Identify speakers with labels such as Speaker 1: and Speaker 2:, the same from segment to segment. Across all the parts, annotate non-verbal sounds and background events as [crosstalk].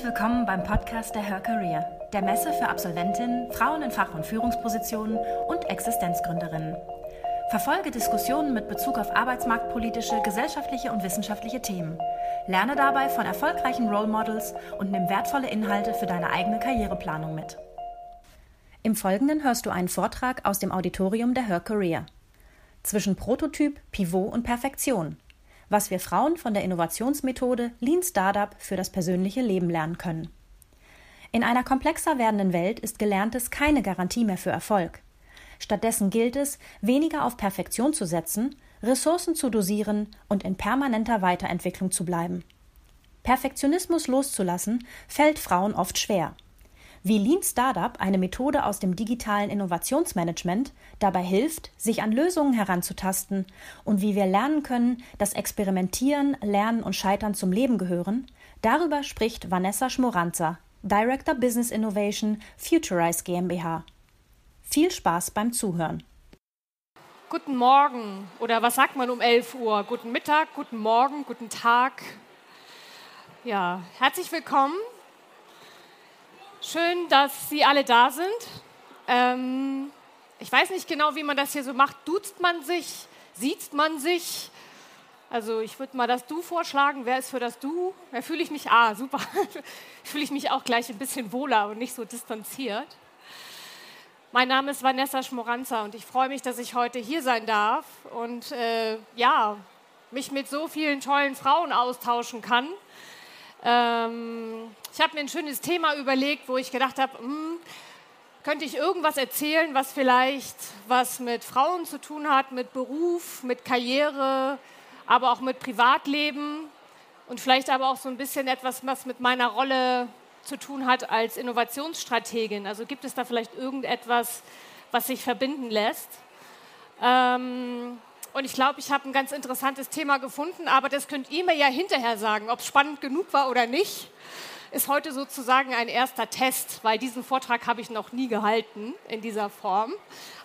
Speaker 1: Herzlich willkommen beim Podcast der Her Career, der Messe für Absolventinnen, Frauen in Fach- und Führungspositionen und Existenzgründerinnen. Verfolge Diskussionen mit Bezug auf arbeitsmarktpolitische, gesellschaftliche und wissenschaftliche Themen. Lerne dabei von erfolgreichen Role Models und nimm wertvolle Inhalte für deine eigene Karriereplanung mit. Im Folgenden hörst du einen Vortrag aus dem Auditorium der Her Career. Zwischen Prototyp, Pivot und Perfektion – was wir Frauen von der Innovationsmethode Lean Startup für das persönliche Leben lernen können. In einer komplexer werdenden Welt ist Gelerntes keine Garantie mehr für Erfolg. Stattdessen gilt es, weniger auf Perfektion zu setzen, Ressourcen zu dosieren und in permanenter Weiterentwicklung zu bleiben. Perfektionismus loszulassen fällt Frauen oft schwer wie Lean Startup, eine Methode aus dem digitalen Innovationsmanagement, dabei hilft, sich an Lösungen heranzutasten und wie wir lernen können, dass Experimentieren, Lernen und Scheitern zum Leben gehören, darüber spricht Vanessa Schmoranza, Director Business Innovation Futurize GmbH. Viel Spaß beim Zuhören.
Speaker 2: Guten Morgen oder was sagt man um 11 Uhr? Guten Mittag, guten Morgen, guten Tag. Ja, herzlich willkommen Schön, dass Sie alle da sind. Ähm, ich weiß nicht genau, wie man das hier so macht. Duzt man sich? Sieht man sich? Also ich würde mal das Du vorschlagen. Wer ist für das Du? Da fühle ich mich, ah, super, [laughs] fühle ich mich auch gleich ein bisschen wohler und nicht so distanziert. Mein Name ist Vanessa Schmoranza und ich freue mich, dass ich heute hier sein darf und äh, ja, mich mit so vielen tollen Frauen austauschen kann. Ähm, ich habe mir ein schönes Thema überlegt, wo ich gedacht habe, hm, könnte ich irgendwas erzählen, was vielleicht was mit Frauen zu tun hat, mit Beruf, mit Karriere, aber auch mit Privatleben und vielleicht aber auch so ein bisschen etwas, was mit meiner Rolle zu tun hat als Innovationsstrategin. Also gibt es da vielleicht irgendetwas, was sich verbinden lässt? Ähm, und ich glaube, ich habe ein ganz interessantes Thema gefunden, aber das könnt ihr mir ja hinterher sagen, ob es spannend genug war oder nicht ist heute sozusagen ein erster Test, weil diesen Vortrag habe ich noch nie gehalten in dieser Form.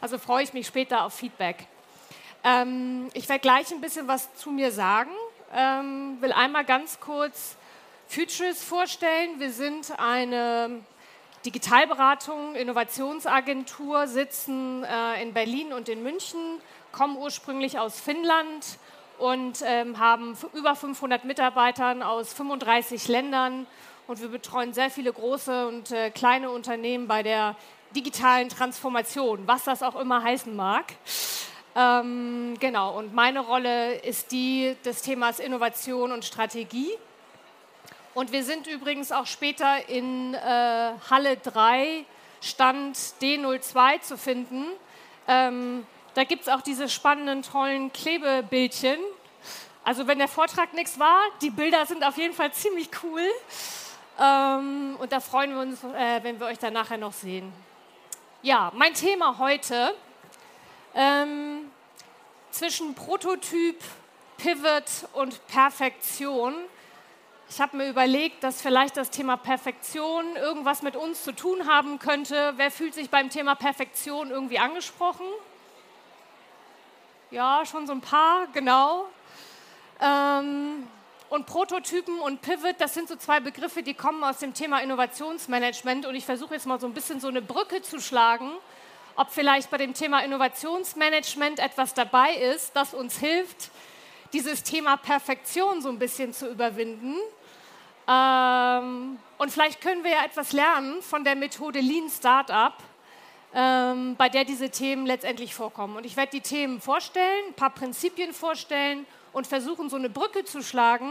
Speaker 2: Also freue ich mich später auf Feedback. Ähm, ich werde gleich ein bisschen was zu mir sagen, ähm, will einmal ganz kurz Futures vorstellen. Wir sind eine Digitalberatung, Innovationsagentur, sitzen äh, in Berlin und in München, kommen ursprünglich aus Finnland und ähm, haben über 500 Mitarbeiter aus 35 Ländern und wir betreuen sehr viele große und äh, kleine Unternehmen bei der digitalen Transformation, was das auch immer heißen mag. Ähm, genau, und meine Rolle ist die des Themas Innovation und Strategie. Und wir sind übrigens auch später in äh, Halle 3, Stand D02 zu finden. Ähm, da gibt es auch diese spannenden, tollen Klebebildchen. Also wenn der Vortrag nichts war, die Bilder sind auf jeden Fall ziemlich cool. Ähm, und da freuen wir uns, äh, wenn wir euch dann nachher noch sehen. Ja, mein Thema heute ähm, zwischen Prototyp, Pivot und Perfektion. Ich habe mir überlegt, dass vielleicht das Thema Perfektion irgendwas mit uns zu tun haben könnte. Wer fühlt sich beim Thema Perfektion irgendwie angesprochen? Ja, schon so ein paar, genau. Ähm, und Prototypen und Pivot, das sind so zwei Begriffe, die kommen aus dem Thema Innovationsmanagement. Und ich versuche jetzt mal so ein bisschen so eine Brücke zu schlagen, ob vielleicht bei dem Thema Innovationsmanagement etwas dabei ist, das uns hilft, dieses Thema Perfektion so ein bisschen zu überwinden. Ähm, und vielleicht können wir ja etwas lernen von der Methode Lean Startup, ähm, bei der diese Themen letztendlich vorkommen. Und ich werde die Themen vorstellen, ein paar Prinzipien vorstellen und versuchen, so eine Brücke zu schlagen.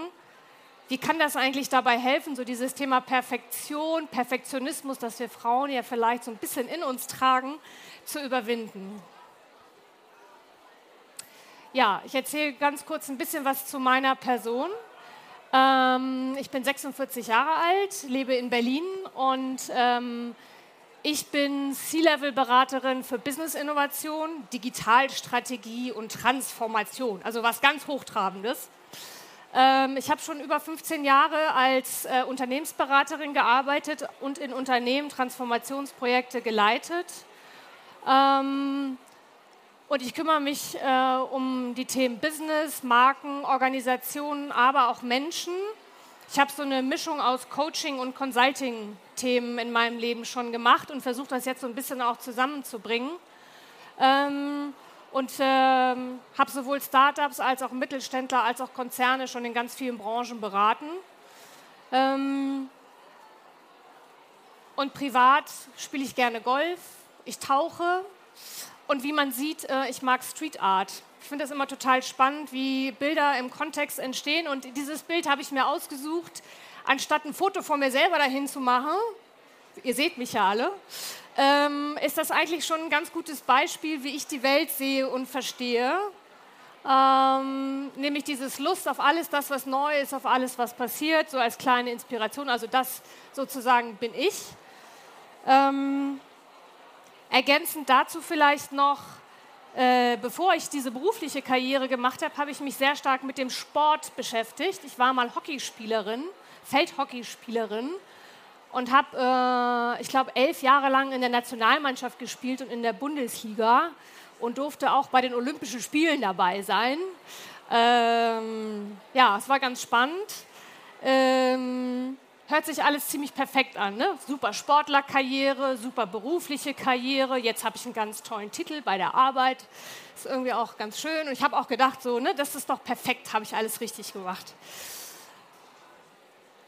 Speaker 2: Wie kann das eigentlich dabei helfen, so dieses Thema Perfektion, Perfektionismus, das wir Frauen ja vielleicht so ein bisschen in uns tragen, zu überwinden? Ja, ich erzähle ganz kurz ein bisschen was zu meiner Person. Ähm, ich bin 46 Jahre alt, lebe in Berlin und ähm, ich bin C-Level-Beraterin für Business-Innovation, Digitalstrategie und Transformation, also was ganz Hochtrabendes. Ähm, ich habe schon über 15 Jahre als äh, Unternehmensberaterin gearbeitet und in Unternehmen Transformationsprojekte geleitet. Ähm, und ich kümmere mich äh, um die Themen Business, Marken, Organisationen, aber auch Menschen. Ich habe so eine Mischung aus Coaching und Consulting-Themen in meinem Leben schon gemacht und versuche das jetzt so ein bisschen auch zusammenzubringen. Ähm, und ähm, habe sowohl Startups als auch Mittelständler als auch Konzerne schon in ganz vielen Branchen beraten. Ähm, und privat spiele ich gerne Golf, ich tauche und wie man sieht, äh, ich mag Street Art. Ich finde das immer total spannend, wie Bilder im Kontext entstehen. Und dieses Bild habe ich mir ausgesucht, anstatt ein Foto von mir selber dahin zu machen. Ihr seht mich ja alle. Ähm, ist das eigentlich schon ein ganz gutes Beispiel, wie ich die Welt sehe und verstehe. Ähm, nämlich dieses Lust auf alles, das, was neu ist, auf alles, was passiert, so als kleine Inspiration. Also das sozusagen bin ich. Ähm, ergänzend dazu vielleicht noch, äh, bevor ich diese berufliche Karriere gemacht habe, habe ich mich sehr stark mit dem Sport beschäftigt. Ich war mal Hockeyspielerin, Feldhockeyspielerin und habe, äh, ich glaube, elf Jahre lang in der Nationalmannschaft gespielt und in der Bundesliga und durfte auch bei den Olympischen Spielen dabei sein. Ähm, ja, es war ganz spannend. Ähm, hört sich alles ziemlich perfekt an. Ne? Super Sportlerkarriere, super berufliche Karriere. Jetzt habe ich einen ganz tollen Titel bei der Arbeit. Ist irgendwie auch ganz schön. Und ich habe auch gedacht, so, ne, das ist doch perfekt, habe ich alles richtig gemacht.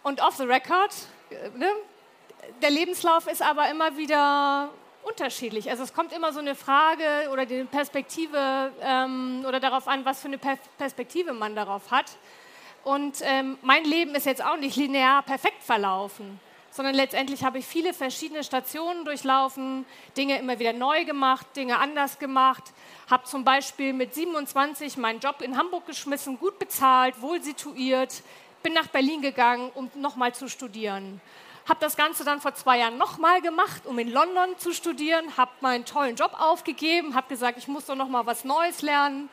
Speaker 2: Und off the record, äh, ne, der Lebenslauf ist aber immer wieder unterschiedlich. Also es kommt immer so eine Frage oder die Perspektive ähm, oder darauf an, was für eine Perspektive man darauf hat. Und ähm, mein Leben ist jetzt auch nicht linear perfekt verlaufen, sondern letztendlich habe ich viele verschiedene Stationen durchlaufen, Dinge immer wieder neu gemacht, Dinge anders gemacht, habe zum Beispiel mit 27 meinen Job in Hamburg geschmissen, gut bezahlt, wohl situiert, bin nach Berlin gegangen, um nochmal zu studieren. Habe das Ganze dann vor zwei Jahren nochmal gemacht, um in London zu studieren, habe meinen tollen Job aufgegeben, habe gesagt, ich muss doch nochmal was Neues lernen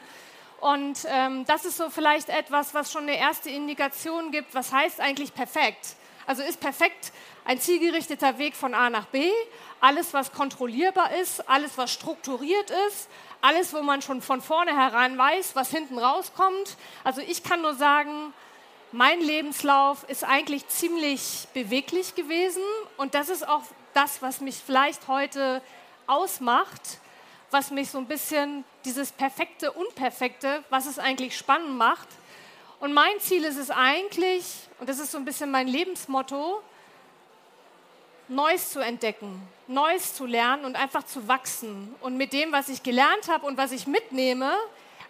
Speaker 2: und ähm, das ist so vielleicht etwas, was schon eine erste Indikation gibt, was heißt eigentlich perfekt. Also ist perfekt ein zielgerichteter Weg von A nach B, alles, was kontrollierbar ist, alles, was strukturiert ist, alles, wo man schon von vornherein weiß, was hinten rauskommt. Also ich kann nur sagen, mein Lebenslauf ist eigentlich ziemlich beweglich gewesen und das ist auch das, was mich vielleicht heute ausmacht was mich so ein bisschen, dieses perfekte, unperfekte, was es eigentlich spannend macht. Und mein Ziel ist es eigentlich, und das ist so ein bisschen mein Lebensmotto, Neues zu entdecken, Neues zu lernen und einfach zu wachsen. Und mit dem, was ich gelernt habe und was ich mitnehme,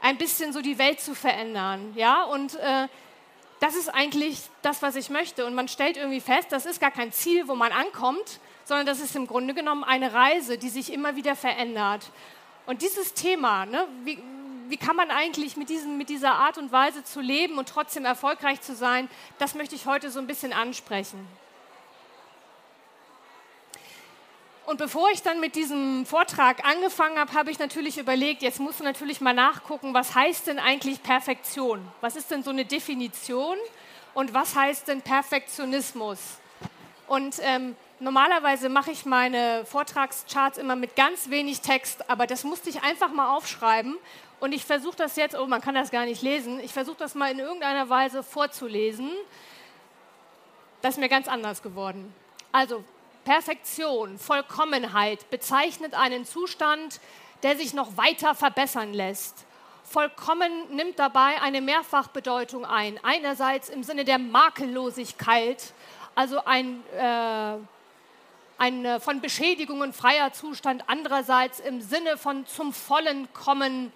Speaker 2: ein bisschen so die Welt zu verändern. Ja? Und äh, das ist eigentlich das, was ich möchte. Und man stellt irgendwie fest, das ist gar kein Ziel, wo man ankommt, sondern das ist im Grunde genommen eine Reise, die sich immer wieder verändert. Und dieses Thema, ne, wie, wie kann man eigentlich mit, diesem, mit dieser Art und Weise zu leben und trotzdem erfolgreich zu sein, das möchte ich heute so ein bisschen ansprechen. Und bevor ich dann mit diesem Vortrag angefangen habe, habe ich natürlich überlegt, jetzt musst du natürlich mal nachgucken, was heißt denn eigentlich Perfektion? Was ist denn so eine Definition? Und was heißt denn Perfektionismus? Und ähm, Normalerweise mache ich meine Vortragscharts immer mit ganz wenig Text, aber das musste ich einfach mal aufschreiben. Und ich versuche das jetzt, oh, man kann das gar nicht lesen, ich versuche das mal in irgendeiner Weise vorzulesen. Das ist mir ganz anders geworden. Also, Perfektion, Vollkommenheit bezeichnet einen Zustand, der sich noch weiter verbessern lässt. Vollkommen nimmt dabei eine Mehrfachbedeutung ein. Einerseits im Sinne der Makellosigkeit, also ein äh, ein äh, von Beschädigungen freier Zustand, andererseits im Sinne von zum Vollen kommen,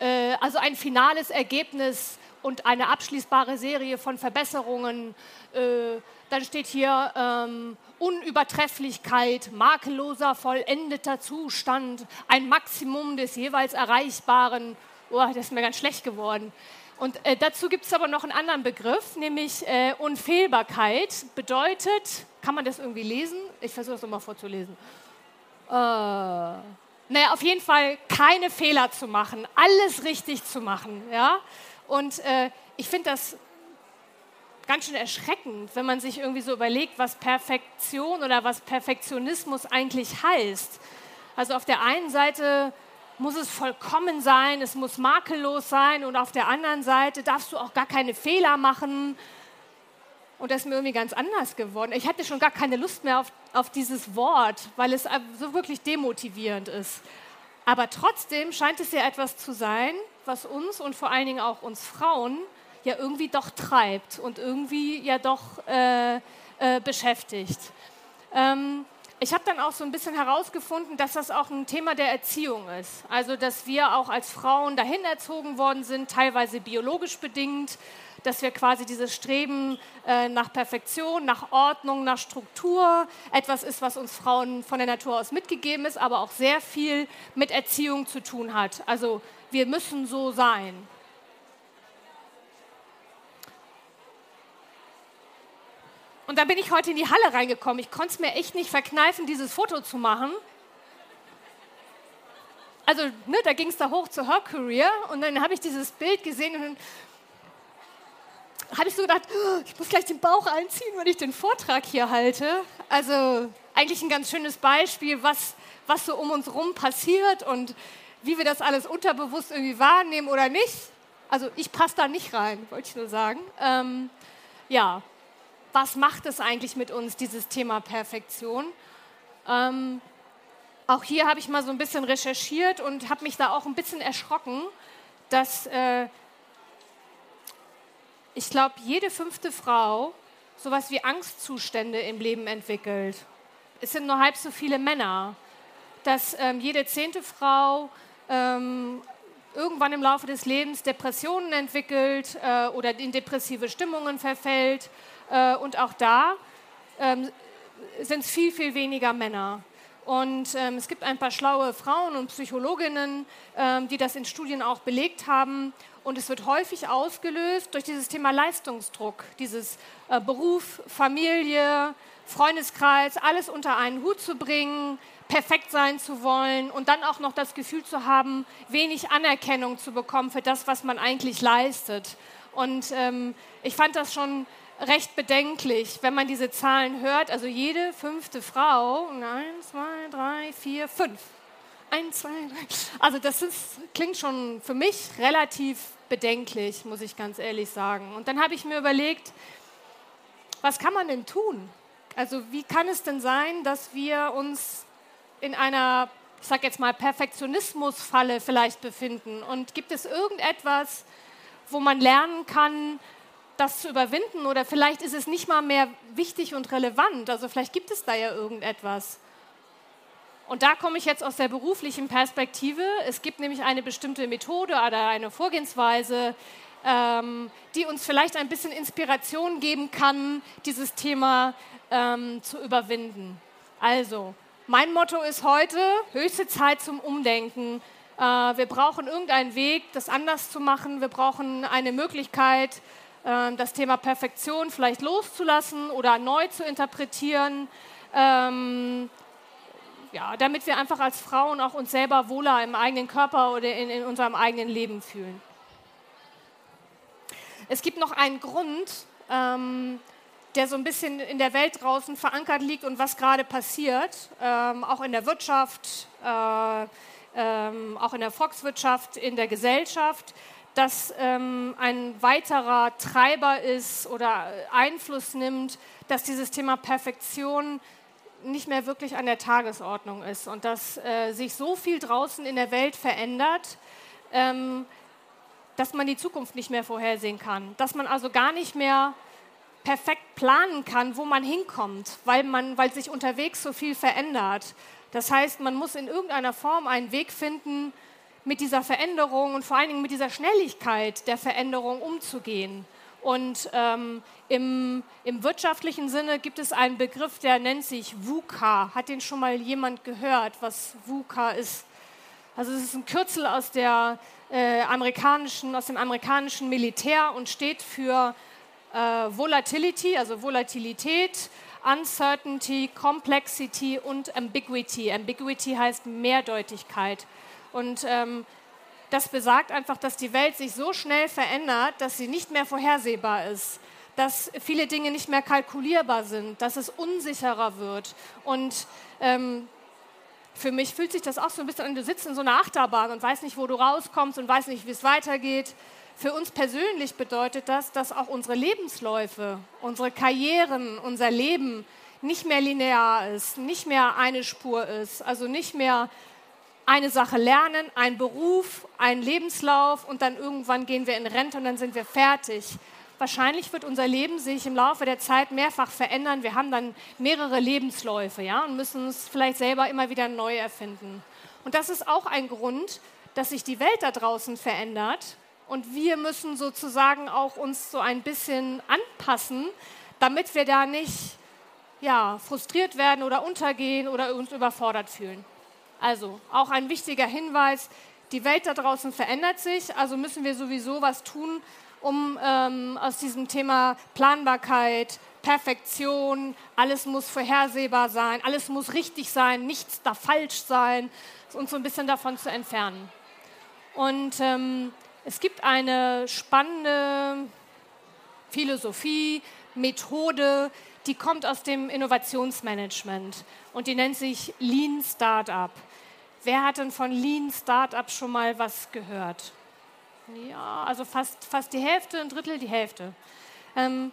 Speaker 2: äh, also ein finales Ergebnis und eine abschließbare Serie von Verbesserungen. Äh, dann steht hier ähm, Unübertrefflichkeit, makelloser, vollendeter Zustand, ein Maximum des jeweils Erreichbaren. Oh, das ist mir ganz schlecht geworden. Und äh, dazu gibt es aber noch einen anderen Begriff, nämlich äh, Unfehlbarkeit. Bedeutet, kann man das irgendwie lesen? Ich versuche es nochmal vorzulesen. Äh, naja, auf jeden Fall keine Fehler zu machen, alles richtig zu machen. Ja? Und äh, ich finde das ganz schön erschreckend, wenn man sich irgendwie so überlegt, was Perfektion oder was Perfektionismus eigentlich heißt. Also auf der einen Seite muss es vollkommen sein, es muss makellos sein und auf der anderen Seite darfst du auch gar keine Fehler machen. Und das ist mir irgendwie ganz anders geworden. Ich hatte schon gar keine Lust mehr auf, auf dieses Wort, weil es so wirklich demotivierend ist. Aber trotzdem scheint es ja etwas zu sein, was uns und vor allen Dingen auch uns Frauen ja irgendwie doch treibt und irgendwie ja doch äh, äh, beschäftigt. Ähm, ich habe dann auch so ein bisschen herausgefunden, dass das auch ein Thema der Erziehung ist. Also, dass wir auch als Frauen dahin erzogen worden sind, teilweise biologisch bedingt, dass wir quasi dieses Streben äh, nach Perfektion, nach Ordnung, nach Struktur etwas ist, was uns Frauen von der Natur aus mitgegeben ist, aber auch sehr viel mit Erziehung zu tun hat. Also, wir müssen so sein. Und dann bin ich heute in die Halle reingekommen. Ich konnte es mir echt nicht verkneifen, dieses Foto zu machen. Also, ne, da ging es da hoch zur Her Career und dann habe ich dieses Bild gesehen und dann habe ich so gedacht, oh, ich muss gleich den Bauch einziehen, wenn ich den Vortrag hier halte. Also eigentlich ein ganz schönes Beispiel, was, was so um uns rum passiert und wie wir das alles unterbewusst irgendwie wahrnehmen oder nicht. Also ich passe da nicht rein, wollte ich nur sagen. Ähm, ja, was macht es eigentlich mit uns, dieses Thema Perfektion? Ähm, auch hier habe ich mal so ein bisschen recherchiert und habe mich da auch ein bisschen erschrocken, dass äh, ich glaube, jede fünfte Frau sowas wie Angstzustände im Leben entwickelt. Es sind nur halb so viele Männer. Dass ähm, jede zehnte Frau ähm, irgendwann im Laufe des Lebens Depressionen entwickelt äh, oder in depressive Stimmungen verfällt äh, und auch da ähm, sind es viel, viel weniger Männer. Und ähm, es gibt ein paar schlaue Frauen und Psychologinnen, ähm, die das in Studien auch belegt haben. Und es wird häufig ausgelöst durch dieses Thema Leistungsdruck, dieses äh, Beruf, Familie, Freundeskreis, alles unter einen Hut zu bringen, perfekt sein zu wollen und dann auch noch das Gefühl zu haben, wenig Anerkennung zu bekommen für das, was man eigentlich leistet. Und ähm, ich fand das schon recht bedenklich, wenn man diese Zahlen hört. Also jede fünfte Frau, eins, zwei, drei, vier, fünf. Eins, zwei, drei. Also das ist, klingt schon für mich relativ bedenklich, muss ich ganz ehrlich sagen. Und dann habe ich mir überlegt, was kann man denn tun? Also wie kann es denn sein, dass wir uns in einer, ich sage jetzt mal, Perfektionismusfalle vielleicht befinden? Und gibt es irgendetwas, wo man lernen kann, das zu überwinden oder vielleicht ist es nicht mal mehr wichtig und relevant. Also vielleicht gibt es da ja irgendetwas. Und da komme ich jetzt aus der beruflichen Perspektive. Es gibt nämlich eine bestimmte Methode oder eine Vorgehensweise, ähm, die uns vielleicht ein bisschen Inspiration geben kann, dieses Thema ähm, zu überwinden. Also, mein Motto ist heute, höchste Zeit zum Umdenken. Äh, wir brauchen irgendeinen Weg, das anders zu machen. Wir brauchen eine Möglichkeit, ähm, das Thema Perfektion vielleicht loszulassen oder neu zu interpretieren, ähm, ja, damit wir einfach als Frauen auch uns selber wohler im eigenen Körper oder in, in unserem eigenen Leben fühlen. Es gibt noch einen Grund, ähm, der so ein bisschen in der Welt draußen verankert liegt und was gerade passiert, ähm, auch in der Wirtschaft, äh, ähm, auch in der Volkswirtschaft, in der Gesellschaft das ähm, ein weiterer Treiber ist oder Einfluss nimmt, dass dieses Thema Perfektion nicht mehr wirklich an der Tagesordnung ist und dass äh, sich so viel draußen in der Welt verändert, ähm, dass man die Zukunft nicht mehr vorhersehen kann, dass man also gar nicht mehr perfekt planen kann, wo man hinkommt, weil, man, weil sich unterwegs so viel verändert. Das heißt, man muss in irgendeiner Form einen Weg finden, mit dieser Veränderung und vor allen Dingen mit dieser Schnelligkeit der Veränderung umzugehen. Und ähm, im, im, wirtschaftlichen Sinne gibt es einen Begriff, der nennt sich VUCA. Hat den schon mal jemand gehört, was VUCA ist? Also es ist ein Kürzel aus, der, äh, amerikanischen, aus dem amerikanischen Militär und steht für äh, Volatility, also Volatilität, Uncertainty, Complexity und Ambiguity. Ambiguity heißt Mehrdeutigkeit. Und ähm, das besagt einfach, dass die Welt sich so schnell verändert, dass sie nicht mehr vorhersehbar ist, dass viele Dinge nicht mehr kalkulierbar sind, dass es unsicherer wird. Und ähm, für mich fühlt sich das auch so ein bisschen an, du sitzt in so einer Achterbahn und weißt nicht, wo du rauskommst und weißt nicht, wie es weitergeht. Für uns persönlich bedeutet das, dass auch unsere Lebensläufe, unsere Karrieren, unser Leben nicht mehr linear ist, nicht mehr eine Spur ist, also nicht mehr eine Sache lernen, ein Beruf, ein Lebenslauf und dann irgendwann gehen wir in Rente und dann sind wir fertig. Wahrscheinlich wird unser Leben sich im Laufe der Zeit mehrfach verändern. Wir haben dann mehrere Lebensläufe ja, und müssen uns vielleicht selber immer wieder neu erfinden. Und das ist auch ein Grund, dass sich die Welt da draußen verändert und wir müssen sozusagen auch uns so ein bisschen anpassen, damit wir da nicht ja, frustriert werden oder untergehen oder uns überfordert fühlen. Also auch ein wichtiger Hinweis, die Welt da draußen verändert sich, also müssen wir sowieso was tun, um ähm, aus diesem Thema Planbarkeit, Perfektion, alles muss vorhersehbar sein, alles muss richtig sein, nichts darf falsch sein, uns so ein bisschen davon zu entfernen. Und ähm, es gibt eine spannende Philosophie, Methode, die kommt aus dem Innovationsmanagement und die nennt sich Lean Startup. Wer hat denn von Lean Startup schon mal was gehört? Ja, also fast, fast die Hälfte, ein Drittel, die Hälfte. Ähm,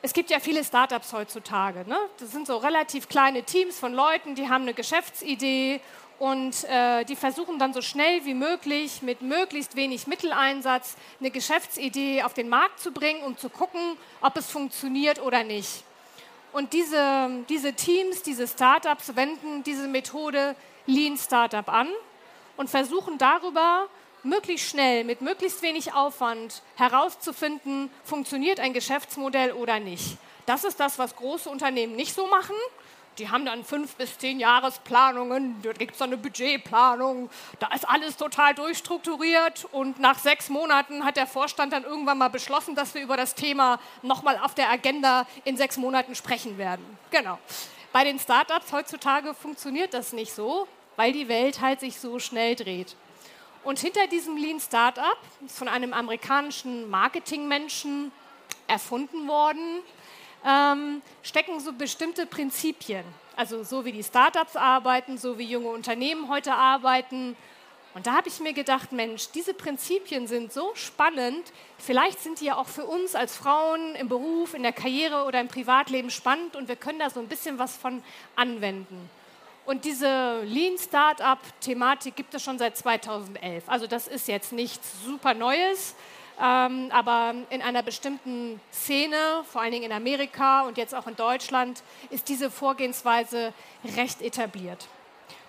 Speaker 2: es gibt ja viele Startups heutzutage. Ne? Das sind so relativ kleine Teams von Leuten, die haben eine Geschäftsidee und äh, die versuchen dann so schnell wie möglich mit möglichst wenig Mitteleinsatz eine Geschäftsidee auf den Markt zu bringen, um zu gucken, ob es funktioniert oder nicht. Und diese, diese Teams, diese Startups wenden diese Methode Lean Startup an und versuchen darüber möglichst schnell, mit möglichst wenig Aufwand herauszufinden, funktioniert ein Geschäftsmodell oder nicht. Das ist das, was große Unternehmen nicht so machen. Die haben dann fünf bis zehn Jahresplanungen, da gibt es dann eine Budgetplanung, da ist alles total durchstrukturiert und nach sechs Monaten hat der Vorstand dann irgendwann mal beschlossen, dass wir über das Thema nochmal auf der Agenda in sechs Monaten sprechen werden. Genau. Bei den Startups heutzutage funktioniert das nicht so, weil die Welt halt sich so schnell dreht. Und hinter diesem Lean Startup ist von einem amerikanischen Marketingmenschen erfunden worden, ähm, stecken so bestimmte Prinzipien. Also so wie die Startups arbeiten, so wie junge Unternehmen heute arbeiten. Und da habe ich mir gedacht, Mensch, diese Prinzipien sind so spannend. Vielleicht sind die ja auch für uns als Frauen im Beruf, in der Karriere oder im Privatleben spannend und wir können da so ein bisschen was von anwenden. Und diese Lean Startup-Thematik gibt es schon seit 2011. Also das ist jetzt nichts super Neues. Ähm, aber in einer bestimmten Szene, vor allen Dingen in Amerika und jetzt auch in Deutschland, ist diese Vorgehensweise recht etabliert.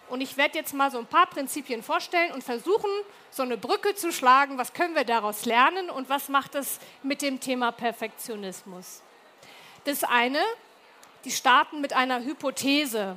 Speaker 2: Und ich werde jetzt mal so ein paar Prinzipien vorstellen und versuchen, so eine Brücke zu schlagen. Was können wir daraus lernen und was macht es mit dem Thema Perfektionismus? Das eine, die starten mit einer Hypothese.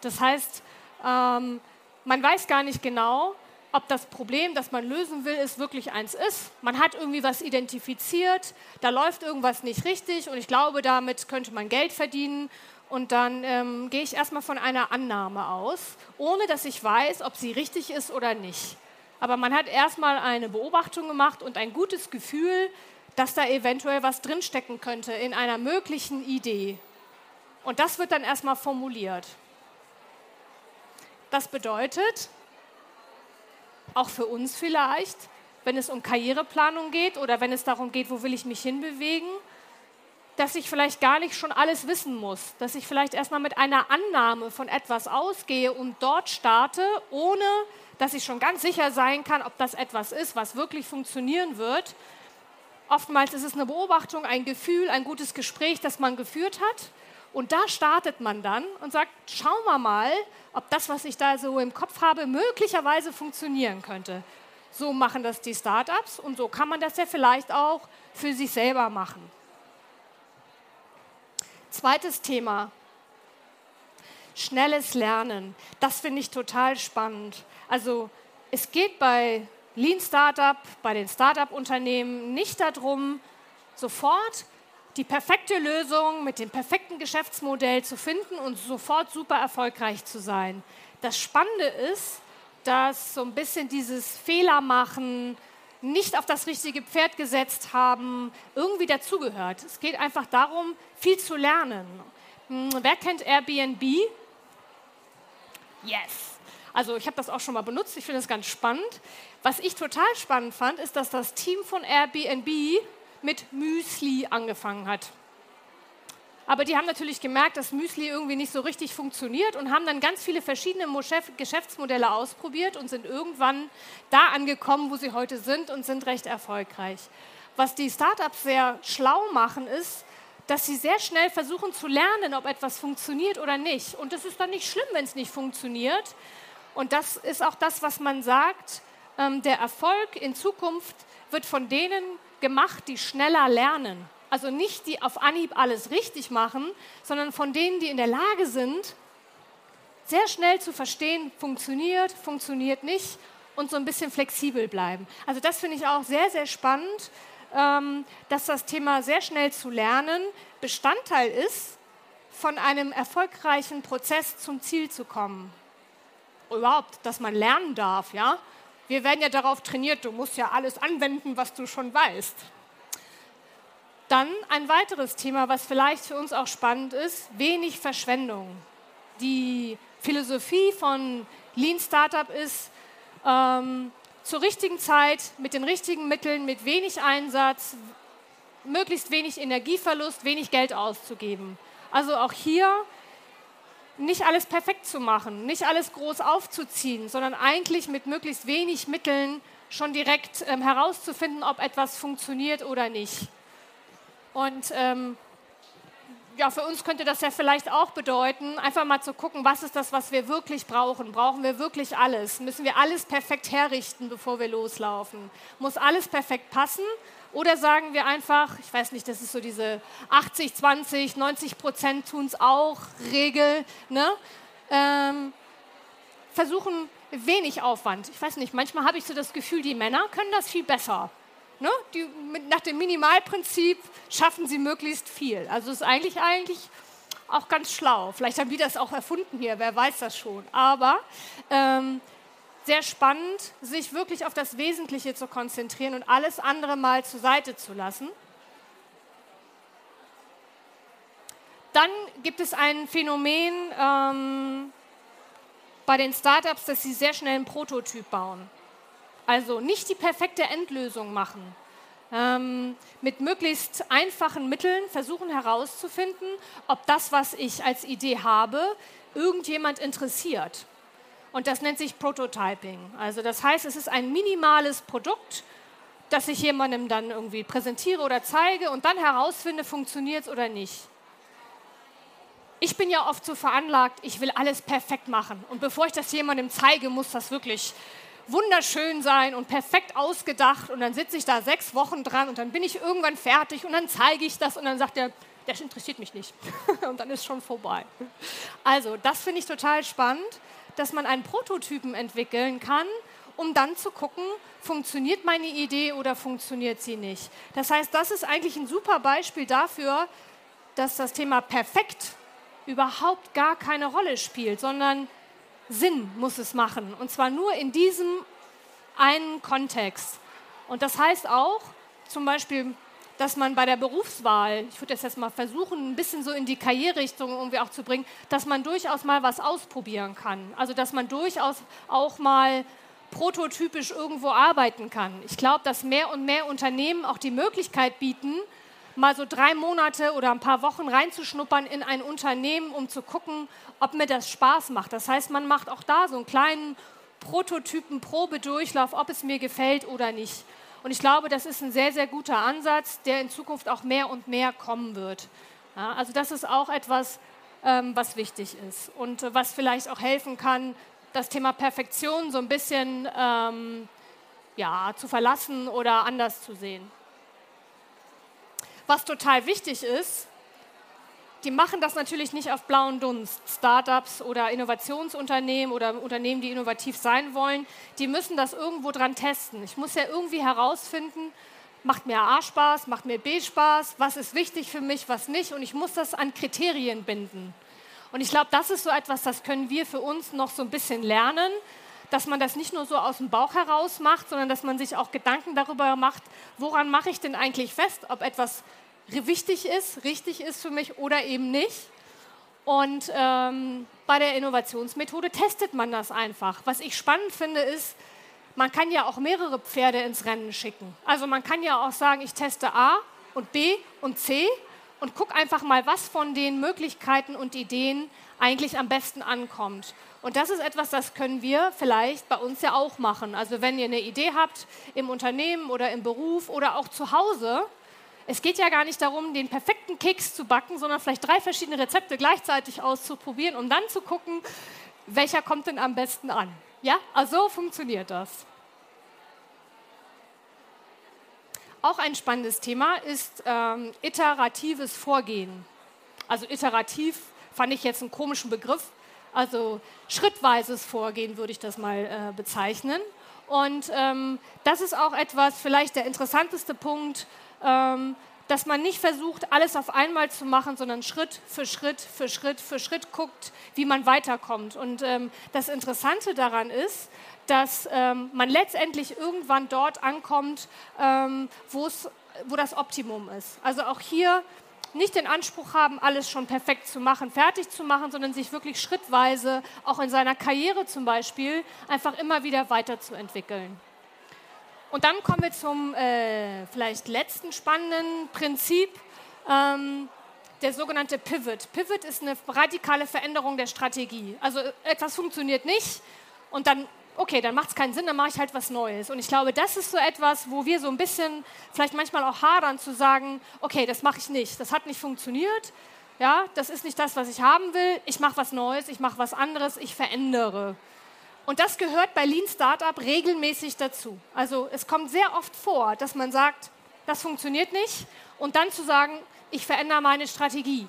Speaker 2: Das heißt, ähm, man weiß gar nicht genau, ob das Problem, das man lösen will, ist wirklich eins ist. Man hat irgendwie was identifiziert, da läuft irgendwas nicht richtig und ich glaube, damit könnte man Geld verdienen. Und dann ähm, gehe ich erstmal von einer Annahme aus, ohne dass ich weiß, ob sie richtig ist oder nicht. Aber man hat erstmal eine Beobachtung gemacht und ein gutes Gefühl, dass da eventuell was drinstecken könnte in einer möglichen Idee. Und das wird dann erstmal formuliert. Das bedeutet, auch für uns vielleicht, wenn es um Karriereplanung geht oder wenn es darum geht, wo will ich mich hinbewegen, dass ich vielleicht gar nicht schon alles wissen muss, dass ich vielleicht erstmal mit einer Annahme von etwas ausgehe und dort starte, ohne dass ich schon ganz sicher sein kann, ob das etwas ist, was wirklich funktionieren wird. Oftmals ist es eine Beobachtung, ein Gefühl, ein gutes Gespräch, das man geführt hat. Und da startet man dann und sagt, schauen wir mal, ob das, was ich da so im Kopf habe, möglicherweise funktionieren könnte. So machen das die Startups und so kann man das ja vielleicht auch für sich selber machen. Zweites Thema. Schnelles Lernen. Das finde ich total spannend. Also es geht bei Lean Startup, bei den Startup-Unternehmen nicht darum, sofort die perfekte Lösung mit dem perfekten Geschäftsmodell zu finden und sofort super erfolgreich zu sein. Das Spannende ist, dass so ein bisschen dieses Fehlermachen, nicht auf das richtige Pferd gesetzt haben, irgendwie dazugehört. Es geht einfach darum, viel zu lernen. Hm, wer kennt Airbnb? Yes. Also ich habe das auch schon mal benutzt, ich finde das ganz spannend. Was ich total spannend fand, ist, dass das Team von Airbnb mit Müsli angefangen hat. Aber die haben natürlich gemerkt, dass Müsli irgendwie nicht so richtig funktioniert und haben dann ganz viele verschiedene Geschäftsmodelle ausprobiert und sind irgendwann da angekommen, wo sie heute sind und sind recht erfolgreich. Was die Startups sehr schlau machen, ist, dass sie sehr schnell versuchen zu lernen, ob etwas funktioniert oder nicht. Und es ist dann nicht schlimm, wenn es nicht funktioniert. Und das ist auch das, was man sagt. Ähm, der Erfolg in Zukunft wird von denen gemacht, die schneller lernen. Also nicht die auf Anhieb alles richtig machen, sondern von denen, die in der Lage sind, sehr schnell zu verstehen, funktioniert, funktioniert nicht und so ein bisschen flexibel bleiben. Also das finde ich auch sehr, sehr spannend, ähm, dass das Thema sehr schnell zu lernen Bestandteil ist, von einem erfolgreichen Prozess zum Ziel zu kommen. Überhaupt, dass man lernen darf, ja. Wir werden ja darauf trainiert, du musst ja alles anwenden, was du schon weißt. Dann ein weiteres Thema, was vielleicht für uns auch spannend ist, wenig Verschwendung. Die Philosophie von Lean Startup ist, ähm, zur richtigen Zeit, mit den richtigen Mitteln, mit wenig Einsatz, möglichst wenig Energieverlust, wenig Geld auszugeben. Also auch hier nicht alles perfekt zu machen, nicht alles groß aufzuziehen, sondern eigentlich mit möglichst wenig Mitteln schon direkt ähm, herauszufinden, ob etwas funktioniert oder nicht. Und ähm, ja, für uns könnte das ja vielleicht auch bedeuten, einfach mal zu gucken, was ist das, was wir wirklich brauchen? Brauchen wir wirklich alles? Müssen wir alles perfekt herrichten, bevor wir loslaufen? Muss alles perfekt passen? Oder sagen wir einfach, ich weiß nicht, das ist so diese 80, 20, 90 Prozent tun es auch, Regel, ne? Ähm, versuchen wenig Aufwand. Ich weiß nicht, manchmal habe ich so das Gefühl, die Männer können das viel besser. Ne? Die, nach dem Minimalprinzip schaffen sie möglichst viel. Also ist eigentlich eigentlich auch ganz schlau. Vielleicht haben die das auch erfunden hier, wer weiß das schon. Aber ähm, sehr spannend, sich wirklich auf das Wesentliche zu konzentrieren und alles andere mal zur Seite zu lassen. Dann gibt es ein Phänomen ähm, bei den Startups, dass sie sehr schnell einen Prototyp bauen. Also nicht die perfekte Endlösung machen. Ähm, mit möglichst einfachen Mitteln versuchen herauszufinden, ob das, was ich als Idee habe, irgendjemand interessiert. Und das nennt sich Prototyping. Also das heißt, es ist ein minimales Produkt, das ich jemandem dann irgendwie präsentiere oder zeige und dann herausfinde, funktioniert es oder nicht. Ich bin ja oft so veranlagt, ich will alles perfekt machen. Und bevor ich das jemandem zeige, muss das wirklich wunderschön sein und perfekt ausgedacht und dann sitze ich da sechs Wochen dran und dann bin ich irgendwann fertig und dann zeige ich das und dann sagt er, das interessiert mich nicht [laughs] und dann ist schon vorbei. Also das finde ich total spannend, dass man einen Prototypen entwickeln kann, um dann zu gucken, funktioniert meine Idee oder funktioniert sie nicht. Das heißt, das ist eigentlich ein super Beispiel dafür, dass das Thema perfekt überhaupt gar keine Rolle spielt, sondern Sinn muss es machen. Und zwar nur in diesem einen Kontext. Und das heißt auch zum Beispiel, dass man bei der Berufswahl, ich würde das jetzt mal versuchen, ein bisschen so in die Karriererichtung irgendwie auch zu bringen, dass man durchaus mal was ausprobieren kann. Also dass man durchaus auch mal prototypisch irgendwo arbeiten kann. Ich glaube, dass mehr und mehr Unternehmen auch die Möglichkeit bieten, mal so drei Monate oder ein paar Wochen reinzuschnuppern in ein Unternehmen, um zu gucken, ob mir das Spaß macht. Das heißt, man macht auch da so einen kleinen Prototypen, Probedurchlauf, ob es mir gefällt oder nicht. Und ich glaube, das ist ein sehr, sehr guter Ansatz, der in Zukunft auch mehr und mehr kommen wird. Ja, also das ist auch etwas, ähm, was wichtig ist und äh, was vielleicht auch helfen kann, das Thema Perfektion so ein bisschen ähm, ja, zu verlassen oder anders zu sehen. Was total wichtig ist, die machen das natürlich nicht auf blauen Dunst. Startups oder Innovationsunternehmen oder Unternehmen, die innovativ sein wollen, die müssen das irgendwo dran testen. Ich muss ja irgendwie herausfinden, macht mir A Spaß, macht mir B Spaß, was ist wichtig für mich, was nicht. Und ich muss das an Kriterien binden. Und ich glaube, das ist so etwas, das können wir für uns noch so ein bisschen lernen, dass man das nicht nur so aus dem Bauch heraus macht, sondern dass man sich auch Gedanken darüber macht, woran mache ich denn eigentlich fest, ob etwas wichtig ist, richtig ist für mich oder eben nicht. Und ähm, bei der Innovationsmethode testet man das einfach. Was ich spannend finde, ist, man kann ja auch mehrere Pferde ins Rennen schicken. Also man kann ja auch sagen, ich teste A und B und C und gucke einfach mal, was von den Möglichkeiten und Ideen eigentlich am besten ankommt. Und das ist etwas, das können wir vielleicht bei uns ja auch machen. Also wenn ihr eine Idee habt im Unternehmen oder im Beruf oder auch zu Hause, es geht ja gar nicht darum, den perfekten Keks zu backen, sondern vielleicht drei verschiedene Rezepte gleichzeitig auszuprobieren, um dann zu gucken, welcher kommt denn am besten an. Ja, also so funktioniert das. Auch ein spannendes Thema ist ähm, iteratives Vorgehen. Also iterativ fand ich jetzt einen komischen Begriff. Also schrittweises Vorgehen würde ich das mal äh, bezeichnen. Und ähm, das ist auch etwas, vielleicht der interessanteste Punkt, ähm, dass man nicht versucht, alles auf einmal zu machen, sondern Schritt für Schritt für Schritt für Schritt guckt, wie man weiterkommt. Und ähm, das Interessante daran ist, dass ähm, man letztendlich irgendwann dort ankommt, ähm, wo das Optimum ist. Also auch hier nicht den Anspruch haben, alles schon perfekt zu machen, fertig zu machen, sondern sich wirklich schrittweise, auch in seiner Karriere zum Beispiel, einfach immer wieder weiterzuentwickeln. Und dann kommen wir zum äh, vielleicht letzten spannenden Prinzip, ähm, der sogenannte Pivot. Pivot ist eine radikale Veränderung der Strategie. Also etwas funktioniert nicht und dann okay, dann macht es keinen Sinn, dann mache ich halt was Neues. Und ich glaube, das ist so etwas, wo wir so ein bisschen vielleicht manchmal auch hadern zu sagen, okay, das mache ich nicht, das hat nicht funktioniert, ja, das ist nicht das, was ich haben will, ich mache was Neues, ich mache was anderes, ich verändere. Und das gehört bei Lean Startup regelmäßig dazu. Also es kommt sehr oft vor, dass man sagt, das funktioniert nicht und dann zu sagen, ich verändere meine Strategie.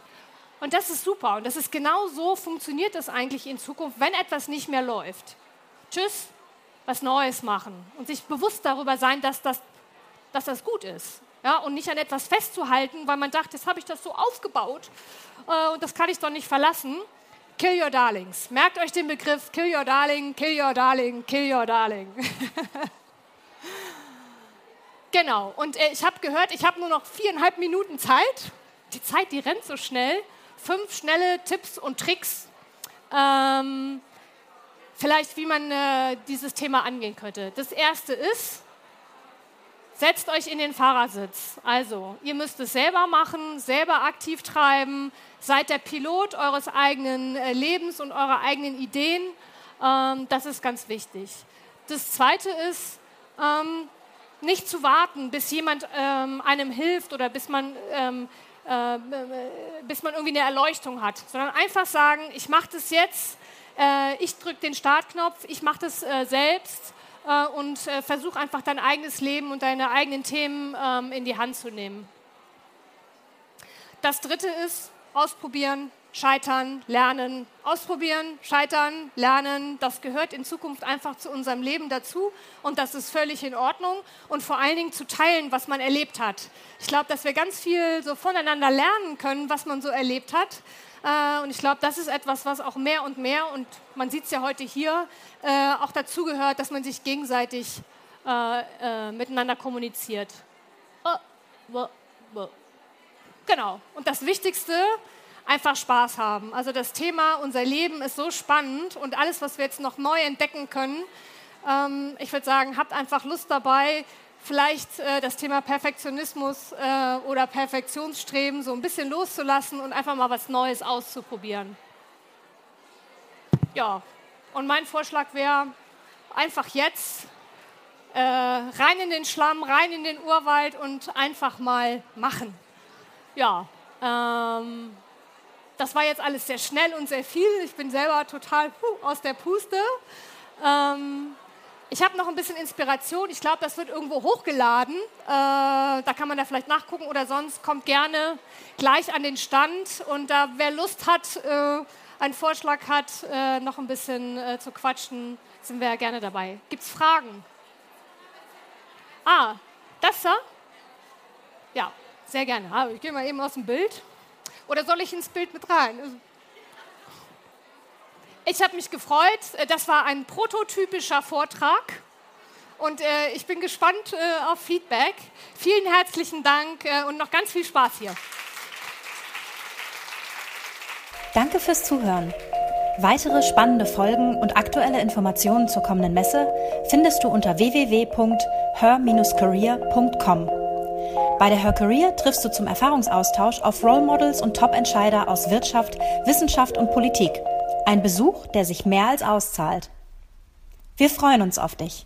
Speaker 2: Und das ist super und das ist genau so funktioniert das eigentlich in Zukunft, wenn etwas nicht mehr läuft tschüss, was Neues machen und sich bewusst darüber sein, dass das, dass das gut ist. Ja, und nicht an etwas festzuhalten, weil man dachte, jetzt habe ich das so aufgebaut äh, und das kann ich doch nicht verlassen. Kill your darlings. Merkt euch den Begriff Kill your darling, kill your darling, kill your darling. [laughs] genau, und äh, ich habe gehört, ich habe nur noch viereinhalb Minuten Zeit. Die Zeit, die rennt so schnell. Fünf schnelle Tipps und Tricks. Ähm, vielleicht, wie man äh, dieses Thema angehen könnte. Das erste ist, setzt euch in den Fahrersitz. Also, ihr müsst es selber machen, selber aktiv treiben, seid der Pilot eures eigenen äh, Lebens und eurer eigenen Ideen. Ähm, das ist ganz wichtig. Das zweite ist, ähm, nicht zu warten, bis jemand ähm, einem hilft oder bis man, ähm, äh, bis man irgendwie eine Erleuchtung hat, sondern einfach sagen, ich mache das jetzt, ich drücke den Startknopf, ich mache das äh, selbst äh, und äh, versuche einfach dein eigenes Leben und deine eigenen Themen ähm, in die Hand zu nehmen. Das dritte ist ausprobieren, scheitern, lernen. Ausprobieren, scheitern, lernen, das gehört in Zukunft einfach zu unserem Leben dazu und das ist völlig in Ordnung und vor allen Dingen zu teilen, was man erlebt hat. Ich glaube, dass wir ganz viel so voneinander lernen können, was man so erlebt hat äh, und ich glaube, das ist etwas, was auch mehr und mehr, und man sieht es ja heute hier, äh, auch dazu gehört, dass man sich gegenseitig äh, miteinander kommuniziert. Genau. Und das Wichtigste, einfach Spaß haben. Also das Thema, unser Leben ist so spannend und alles, was wir jetzt noch neu entdecken können, ähm, ich würde sagen, habt einfach Lust dabei, vielleicht äh, das Thema Perfektionismus äh, oder Perfektionsstreben so ein bisschen loszulassen und einfach mal was Neues auszuprobieren. Ja, und mein Vorschlag wäre einfach jetzt äh, rein in den Schlamm, rein in den Urwald und einfach mal machen. Ja, ähm, das war jetzt alles sehr schnell und sehr viel. Ich bin selber total puh, aus der Puste. Ähm, ich habe noch ein bisschen Inspiration. Ich glaube, das wird irgendwo hochgeladen. Äh, da kann man da vielleicht nachgucken oder sonst kommt gerne gleich an den Stand. Und da, wer Lust hat, äh, einen Vorschlag hat, äh, noch ein bisschen äh, zu quatschen, sind wir ja gerne dabei. Gibt es Fragen? Ah, das da? Ja, sehr gerne. Ah, ich gehe mal eben aus dem Bild. Oder soll ich ins Bild mit rein? Ich habe mich gefreut. Äh, das war ein prototypischer Vortrag. Und äh, ich bin gespannt äh, auf Feedback. Vielen herzlichen Dank äh, und noch ganz viel Spaß hier.
Speaker 1: Danke fürs Zuhören. Weitere spannende Folgen und aktuelle Informationen zur kommenden Messe findest du unter www.her-career.com. Bei der Her Career triffst du zum Erfahrungsaustausch auf Role Models und Top-Entscheider aus Wirtschaft, Wissenschaft und Politik. Ein Besuch, der sich mehr als auszahlt. Wir freuen uns auf dich.